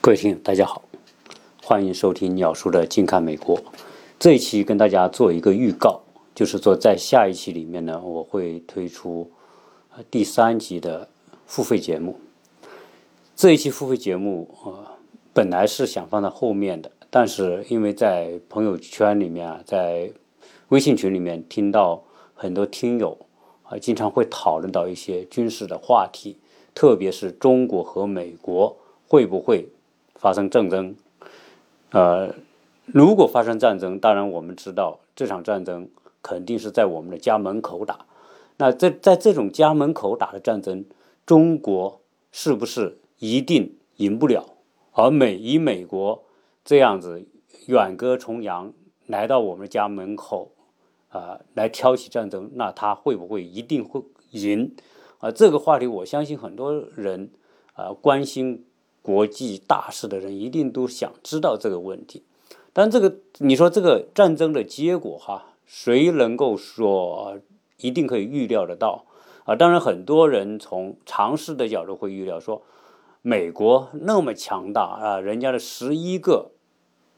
各位听友，大家好，欢迎收听鸟叔的近看美国。这一期跟大家做一个预告，就是说在下一期里面呢，我会推出第三集的付费节目。这一期付费节目，呃，本来是想放在后面的，但是因为在朋友圈里面啊，在微信群里面听到很多听友啊，经常会讨论到一些军事的话题，特别是中国和美国会不会。发生战争，呃，如果发生战争，当然我们知道这场战争肯定是在我们的家门口打。那在在这种家门口打的战争，中国是不是一定赢不了？而美以美国这样子远隔重洋来到我们家门口啊，来挑起战争，那他会不会一定会赢？啊，这个话题我相信很多人啊关心。国际大事的人一定都想知道这个问题，但这个你说这个战争的结果哈，谁能够说一定可以预料得到啊？当然，很多人从常识的角度会预料说，美国那么强大啊，人家的十一个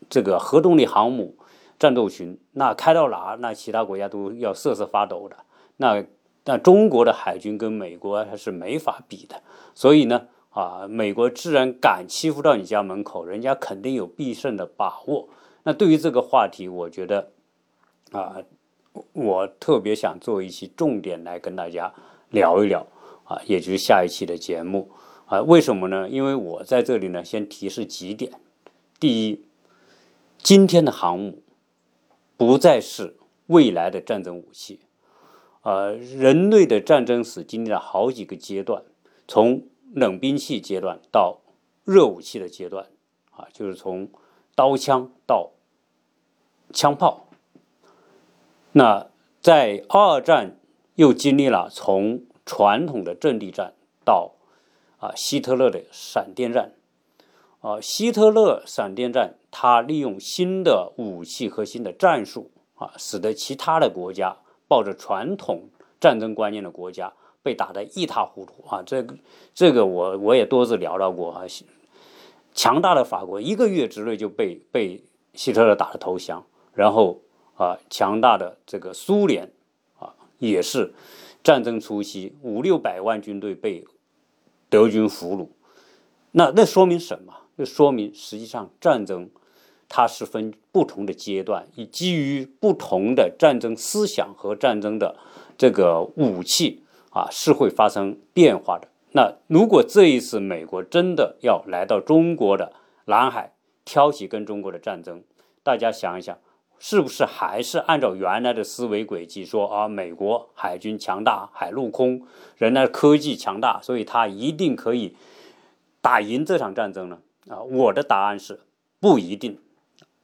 这个核动力航母战斗群，那开到哪，那其他国家都要瑟瑟发抖的。那那中国的海军跟美国它是没法比的，所以呢。啊，美国自然敢欺负到你家门口，人家肯定有必胜的把握。那对于这个话题，我觉得啊，我特别想做一期重点来跟大家聊一聊啊，也就是下一期的节目啊。为什么呢？因为我在这里呢，先提示几点：第一，今天的航母不再是未来的战争武器。呃，人类的战争史经历了好几个阶段，从冷兵器阶段到热武器的阶段，啊，就是从刀枪到枪炮。那在二战又经历了从传统的阵地战到啊希特勒的闪电战，啊希特勒闪电战，他利用新的武器和新的战术啊，使得其他的国家抱着传统战争观念的国家。被打得一塌糊涂啊！这个这个我我也多次聊到过啊。强大的法国一个月之内就被被希特勒打了投降，然后啊，强大的这个苏联啊，也是战争初期五六百万军队被德军俘虏。那那说明什么？那说明实际上战争它是分不同的阶段，以基于不同的战争思想和战争的这个武器。啊，是会发生变化的。那如果这一次美国真的要来到中国的南海挑起跟中国的战争，大家想一想，是不是还是按照原来的思维轨迹说啊？美国海军强大，海陆空人家科技强大，所以他一定可以打赢这场战争呢？啊，我的答案是不一定。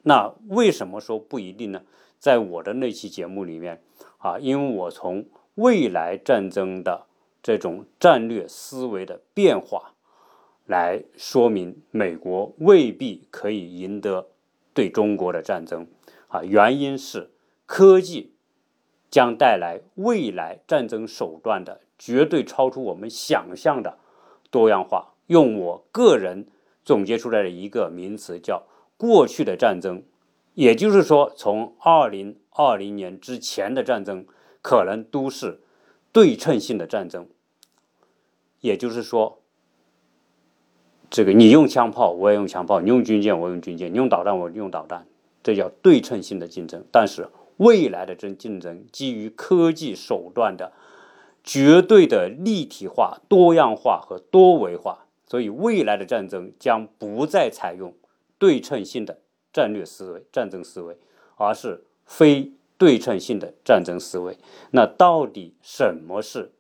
那为什么说不一定呢？在我的那期节目里面啊，因为我从未来战争的这种战略思维的变化，来说明美国未必可以赢得对中国的战争啊！原因是科技将带来未来战争手段的绝对超出我们想象的多样化。用我个人总结出来的一个名词叫“过去的战争”，也就是说，从二零二零年之前的战争。可能都是对称性的战争，也就是说，这个你用枪炮，我也用枪炮；你用军舰，我用军舰；你用导弹，我用导弹，这叫对称性的竞争。但是未来的争竞争，基于科技手段的绝对的立体化、多样化和多维化，所以未来的战争将不再采用对称性的战略思维、战争思维，而是非。对称性的战争思维，那到底什么是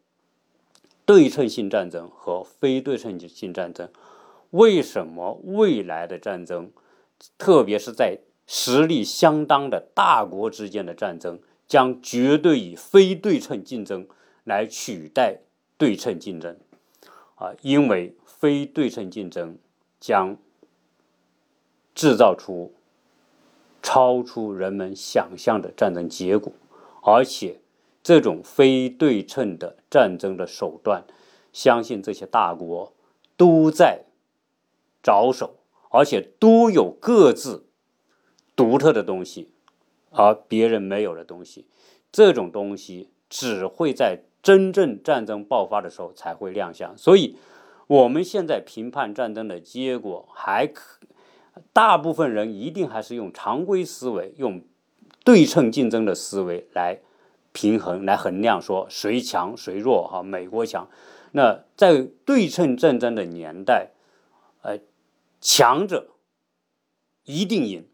对称性战争和非对称性战争？为什么未来的战争，特别是在实力相当的大国之间的战争，将绝对以非对称竞争来取代对称竞争？啊，因为非对称竞争将制造出。超出人们想象的战争结果，而且这种非对称的战争的手段，相信这些大国都在着手，而且都有各自独特的东西，而别人没有的东西。这种东西只会在真正战争爆发的时候才会亮相。所以，我们现在评判战争的结果，还可大部分人一定还是用常规思维，用对称竞争的思维来平衡、来衡量，说谁强谁弱。哈，美国强。那在对称战争的年代，呃，强者一定赢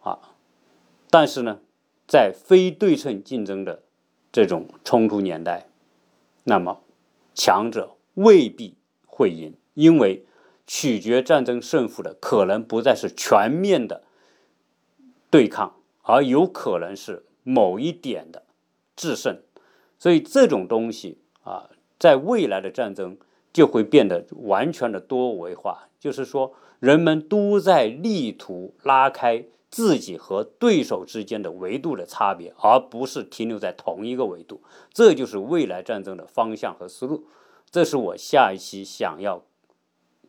啊。但是呢，在非对称竞争的这种冲突年代，那么强者未必会赢，因为取决战争胜负的可能不再是全面的对抗，而有可能是某一点的制胜。所以这种东西啊。在未来的战争就会变得完全的多维化，就是说，人们都在力图拉开自己和对手之间的维度的差别，而不是停留在同一个维度。这就是未来战争的方向和思路。这是我下一期想要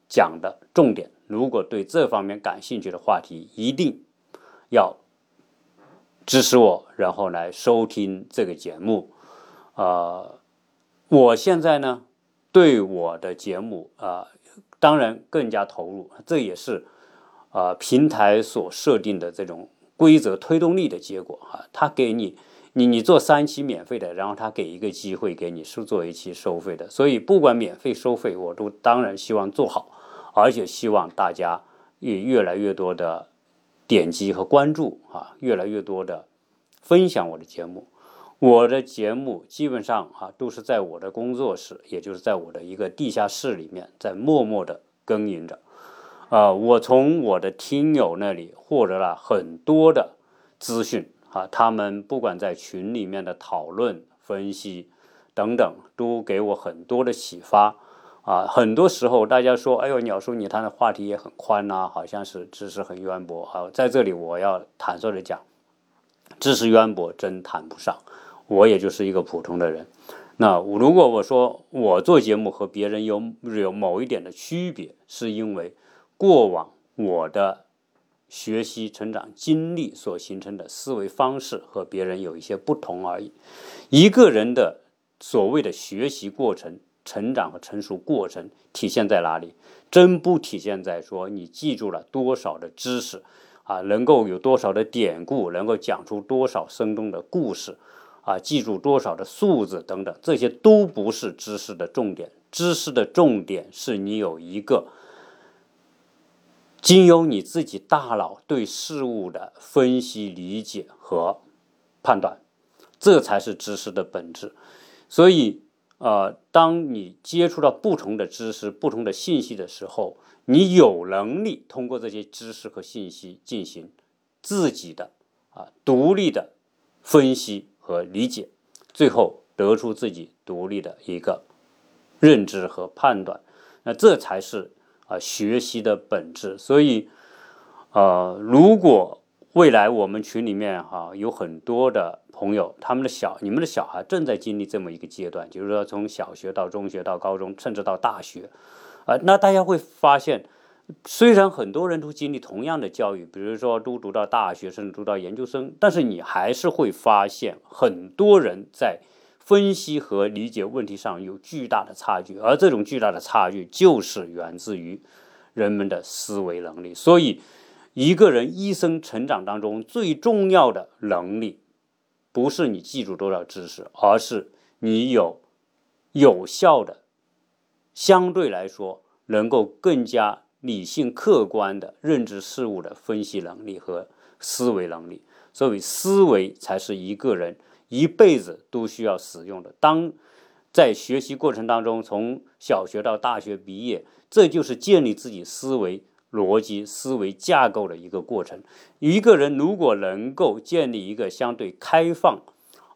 讲的重点。如果对这方面感兴趣的话题，一定要支持我，然后来收听这个节目，啊。我现在呢，对我的节目啊，当然更加投入，这也是啊平台所设定的这种规则推动力的结果啊。他给你，你你做三期免费的，然后他给一个机会给你是做一期收费的。所以不管免费收费，我都当然希望做好，而且希望大家也越来越多的点击和关注啊，越来越多的分享我的节目。我的节目基本上啊都是在我的工作室，也就是在我的一个地下室里面，在默默的耕耘着。啊，我从我的听友那里获得了很多的资讯啊，他们不管在群里面的讨论、分析等等，都给我很多的启发。啊，很多时候大家说，哎呦，鸟叔你谈的话题也很宽呐，好像是知识很渊博。好，在这里我要坦率的讲，知识渊博真谈不上。我也就是一个普通的人，那如果我说我做节目和别人有有某一点的区别，是因为过往我的学习成长经历所形成的思维方式和别人有一些不同而已。一个人的所谓的学习过程、成长和成熟过程体现在哪里？真不体现在说你记住了多少的知识啊，能够有多少的典故，能够讲出多少生动的故事。啊，记住多少的数字等等，这些都不是知识的重点。知识的重点是你有一个经由你自己大脑对事物的分析、理解和判断，这才是知识的本质。所以，呃，当你接触到不同的知识、不同的信息的时候，你有能力通过这些知识和信息进行自己的啊独立的分析。和理解，最后得出自己独立的一个认知和判断，那这才是啊学习的本质。所以，呃，如果未来我们群里面哈有很多的朋友，他们的小你们的小孩正在经历这么一个阶段，就是说从小学到中学到高中，甚至到大学，啊，那大家会发现。虽然很多人都经历同样的教育，比如说都读到大学，甚至读到研究生，但是你还是会发现很多人在分析和理解问题上有巨大的差距，而这种巨大的差距就是源自于人们的思维能力。所以，一个人一生成长当中最重要的能力，不是你记住多少知识，而是你有有效的，相对来说能够更加。理性客观的认知事物的分析能力和思维能力，所以思维才是一个人一辈子都需要使用的。当在学习过程当中，从小学到大学毕业，这就是建立自己思维逻辑、思维架构的一个过程。一个人如果能够建立一个相对开放，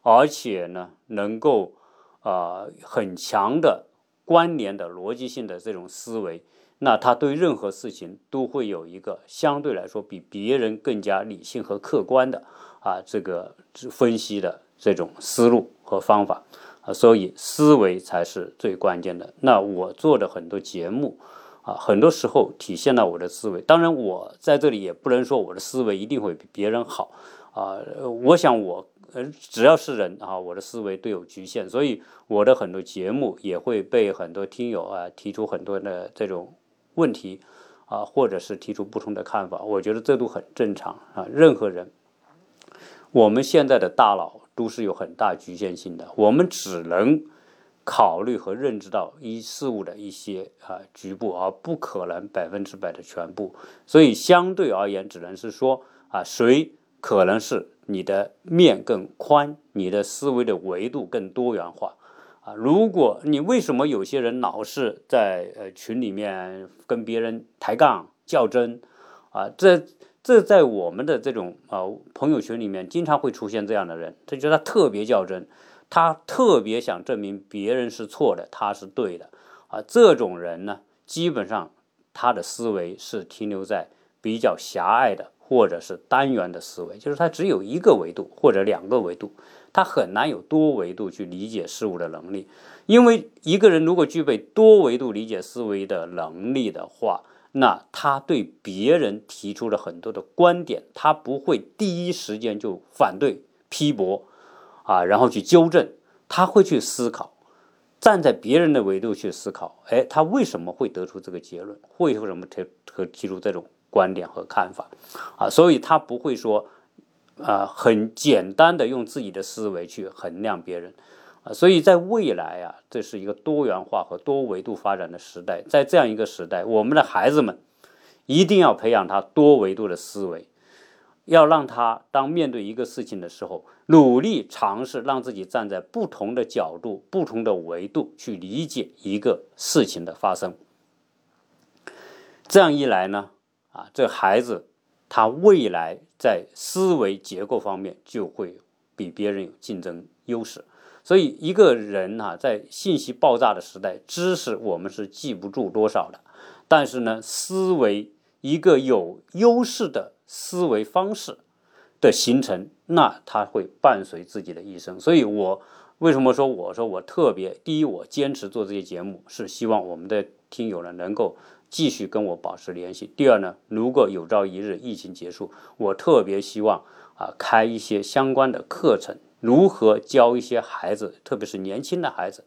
而且呢，能够啊很强的关联的逻辑性的这种思维。那他对任何事情都会有一个相对来说比别人更加理性和客观的啊这个分析的这种思路和方法啊，所以思维才是最关键的。那我做的很多节目，啊，很多时候体现了我的思维。当然，我在这里也不能说我的思维一定会比别人好啊。我想我呃，只要是人啊，我的思维都有局限，所以我的很多节目也会被很多听友啊提出很多的这种问题啊，或者是提出不同的看法。我觉得这都很正常啊。任何人，我们现在的大脑都是有很大局限性的，我们只能。考虑和认知到一事物的一些啊局部，而不可能百分之百的全部，所以相对而言，只能是说啊，谁可能是你的面更宽，你的思维的维度更多元化啊。如果你为什么有些人老是在呃群里面跟别人抬杠较真啊？这这在我们的这种啊朋友圈里面经常会出现这样的人，他觉得特别较真。他特别想证明别人是错的，他是对的，啊，这种人呢，基本上他的思维是停留在比较狭隘的或者是单元的思维，就是他只有一个维度或者两个维度，他很难有多维度去理解事物的能力。因为一个人如果具备多维度理解思维的能力的话，那他对别人提出了很多的观点，他不会第一时间就反对批驳。啊，然后去纠正，他会去思考，站在别人的维度去思考，哎，他为什么会得出这个结论？会为什么提和提出这种观点和看法？啊，所以他不会说，啊，很简单的用自己的思维去衡量别人，啊，所以在未来啊，这是一个多元化和多维度发展的时代，在这样一个时代，我们的孩子们一定要培养他多维度的思维。要让他当面对一个事情的时候，努力尝试让自己站在不同的角度、不同的维度去理解一个事情的发生。这样一来呢，啊，这孩子他未来在思维结构方面就会比别人有竞争优势。所以，一个人啊，在信息爆炸的时代，知识我们是记不住多少的，但是呢，思维一个有优势的。思维方式的形成，那他会伴随自己的一生。所以，我为什么说我说我特别第一，我坚持做这些节目，是希望我们的听友呢能够继续跟我保持联系。第二呢，如果有朝一日疫情结束，我特别希望啊开一些相关的课程，如何教一些孩子，特别是年轻的孩子，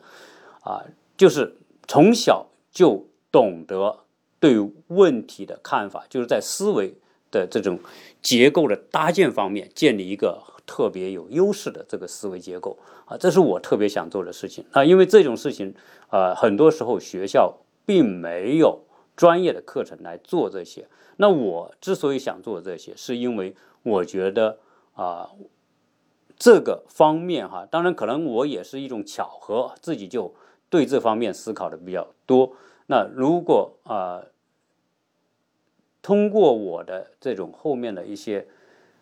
啊，就是从小就懂得对问题的看法，就是在思维。的这种结构的搭建方面，建立一个特别有优势的这个思维结构啊，这是我特别想做的事情啊。因为这种事情，呃，很多时候学校并没有专业的课程来做这些。那我之所以想做这些，是因为我觉得啊，这个方面哈，当然可能我也是一种巧合，自己就对这方面思考的比较多。那如果啊。通过我的这种后面的一些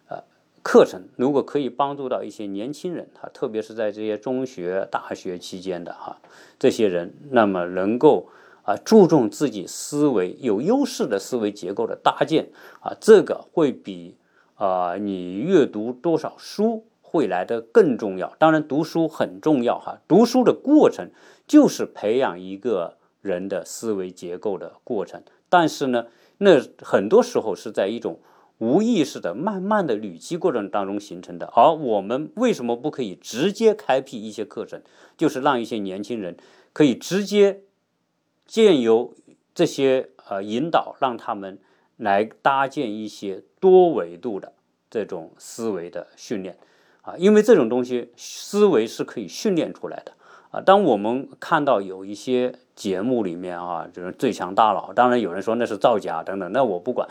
呃课程，如果可以帮助到一些年轻人哈，特别是在这些中学、大学期间的哈这些人，那么能够啊注重自己思维有优势的思维结构的搭建啊，这个会比啊你阅读多少书会来的更重要。当然，读书很重要哈，读书的过程就是培养一个人的思维结构的过程，但是呢。那很多时候是在一种无意识的、慢慢的累积过程当中形成的。而我们为什么不可以直接开辟一些课程，就是让一些年轻人可以直接借由这些呃引导，让他们来搭建一些多维度的这种思维的训练啊？因为这种东西思维是可以训练出来的。啊，当我们看到有一些节目里面啊，就是最强大脑，当然有人说那是造假等等，那我不管，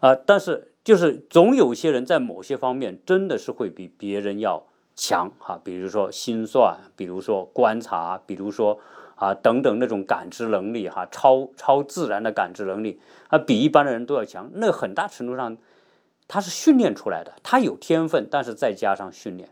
啊，但是就是总有些人在某些方面真的是会比别人要强哈，比如说心算，比如说观察，比如说啊等等那种感知能力哈，超超自然的感知能力啊，比一般的人都要强。那很大程度上他是训练出来的，他有天分，但是再加上训练。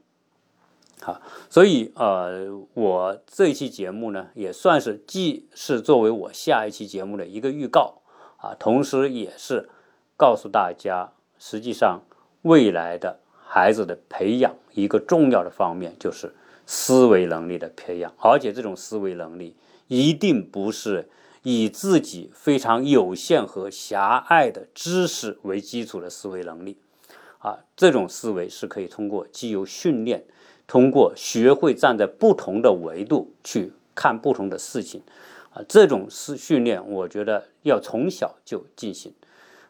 好，所以呃，我这期节目呢，也算是既是作为我下一期节目的一个预告啊，同时也是告诉大家，实际上未来的孩子的培养一个重要的方面就是思维能力的培养，而且这种思维能力一定不是以自己非常有限和狭隘的知识为基础的思维能力，啊，这种思维是可以通过既有训练，通过学会站在不同的维度去看不同的事情，啊，这种是训练，我觉得要从小就进行，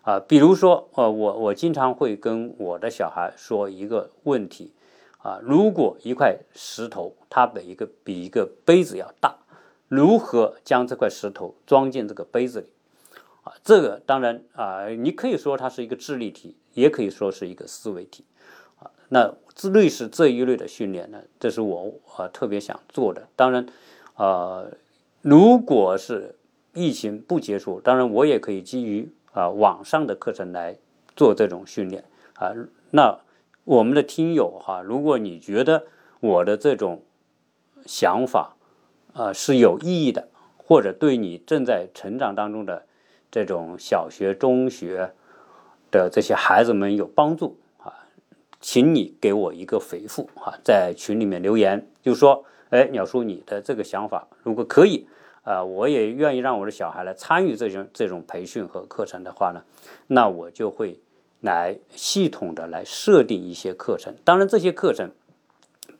啊，比如说，呃，我我经常会跟我的小孩说一个问题，啊，如果一块石头它的一个比一个杯子要大。如何将这块石头装进这个杯子里？啊，这个当然啊，你可以说它是一个智力题，也可以说是一个思维题。啊，那类似这一类的训练呢，这是我啊特别想做的。当然，啊，如果是疫情不结束，当然我也可以基于啊网上的课程来做这种训练。啊，那我们的听友哈，如果你觉得我的这种想法，呃，是有意义的，或者对你正在成长当中的这种小学、中学的这些孩子们有帮助，请你给我一个回复啊，在群里面留言，就说，哎，鸟叔，你的这个想法如果可以啊，我也愿意让我的小孩来参与这种这种培训和课程的话呢，那我就会来系统的来设定一些课程。当然，这些课程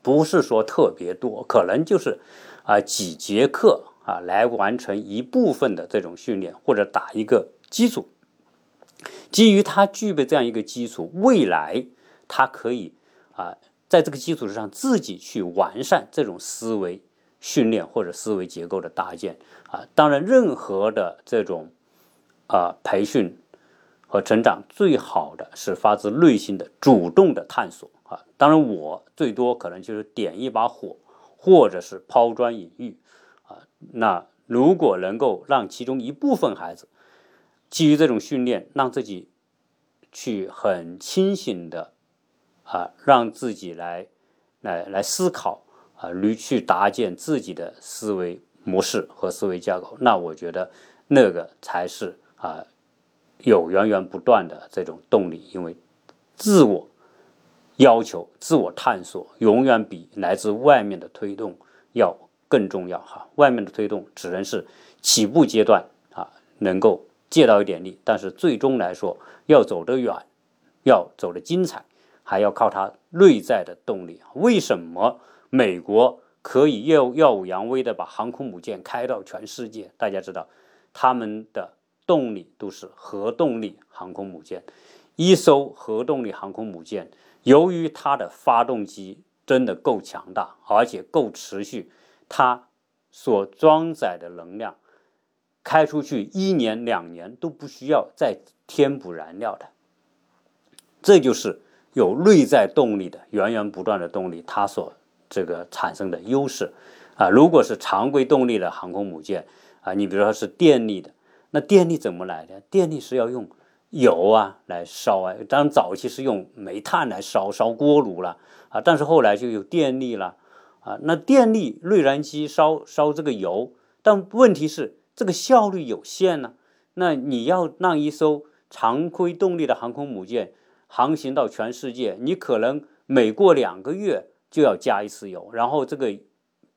不是说特别多，可能就是。啊，几节课啊，来完成一部分的这种训练，或者打一个基础。基于他具备这样一个基础，未来他可以啊，在这个基础之上自己去完善这种思维训练或者思维结构的搭建啊。当然，任何的这种啊培训和成长，最好的是发自内心的主动的探索啊。当然，我最多可能就是点一把火。或者是抛砖引玉，啊，那如果能够让其中一部分孩子基于这种训练，让自己去很清醒的啊，让自己来来来思考啊，驴去搭建自己的思维模式和思维架构，那我觉得那个才是啊有源源不断的这种动力，因为自我。要求自我探索永远比来自外面的推动要更重要哈。外面的推动只能是起步阶段啊，能够借到一点力，但是最终来说要走得远，要走得精彩，还要靠它内在的动力。为什么美国可以耀耀武扬威的把航空母舰开到全世界？大家知道，他们的动力都是核动力航空母舰，一艘核动力航空母舰。由于它的发动机真的够强大，而且够持续，它所装载的能量开出去一年两年都不需要再添补燃料的。这就是有内在动力的源源不断的动力，它所这个产生的优势啊。如果是常规动力的航空母舰啊，你比如说是电力的，那电力怎么来的？电力是要用。油啊，来烧啊！当然早期是用煤炭来烧，烧锅炉了啊。但是后来就有电力了啊。那电力内燃机烧烧这个油，但问题是这个效率有限呢。那你要让一艘常规动力的航空母舰航行到全世界，你可能每过两个月就要加一次油，然后这个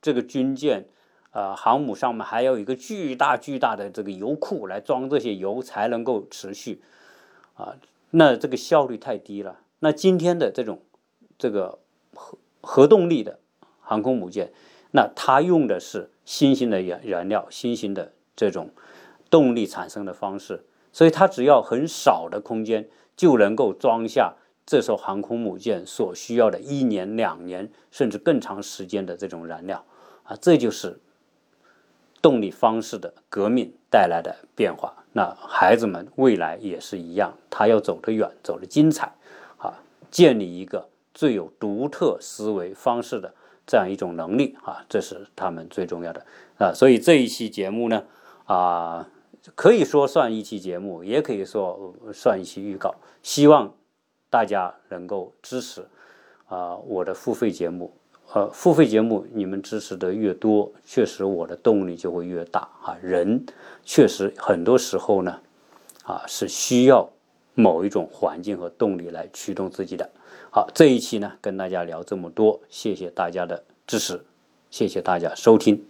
这个军舰啊航母上面还有一个巨大巨大的这个油库来装这些油，才能够持续。啊，那这个效率太低了。那今天的这种这个核核动力的航空母舰，那它用的是新型的燃燃料、新型的这种动力产生的方式，所以它只要很少的空间就能够装下这艘航空母舰所需要的一年、两年甚至更长时间的这种燃料啊，这就是动力方式的革命带来的变化。那孩子们未来也是一样，他要走得远，走得精彩，啊，建立一个最有独特思维方式的这样一种能力啊，这是他们最重要的啊。所以这一期节目呢，啊，可以说算一期节目，也可以说算一期预告，希望大家能够支持啊我的付费节目。呃，付费节目你们支持的越多，确实我的动力就会越大啊。人确实很多时候呢，啊是需要某一种环境和动力来驱动自己的。好，这一期呢跟大家聊这么多，谢谢大家的支持，谢谢大家收听。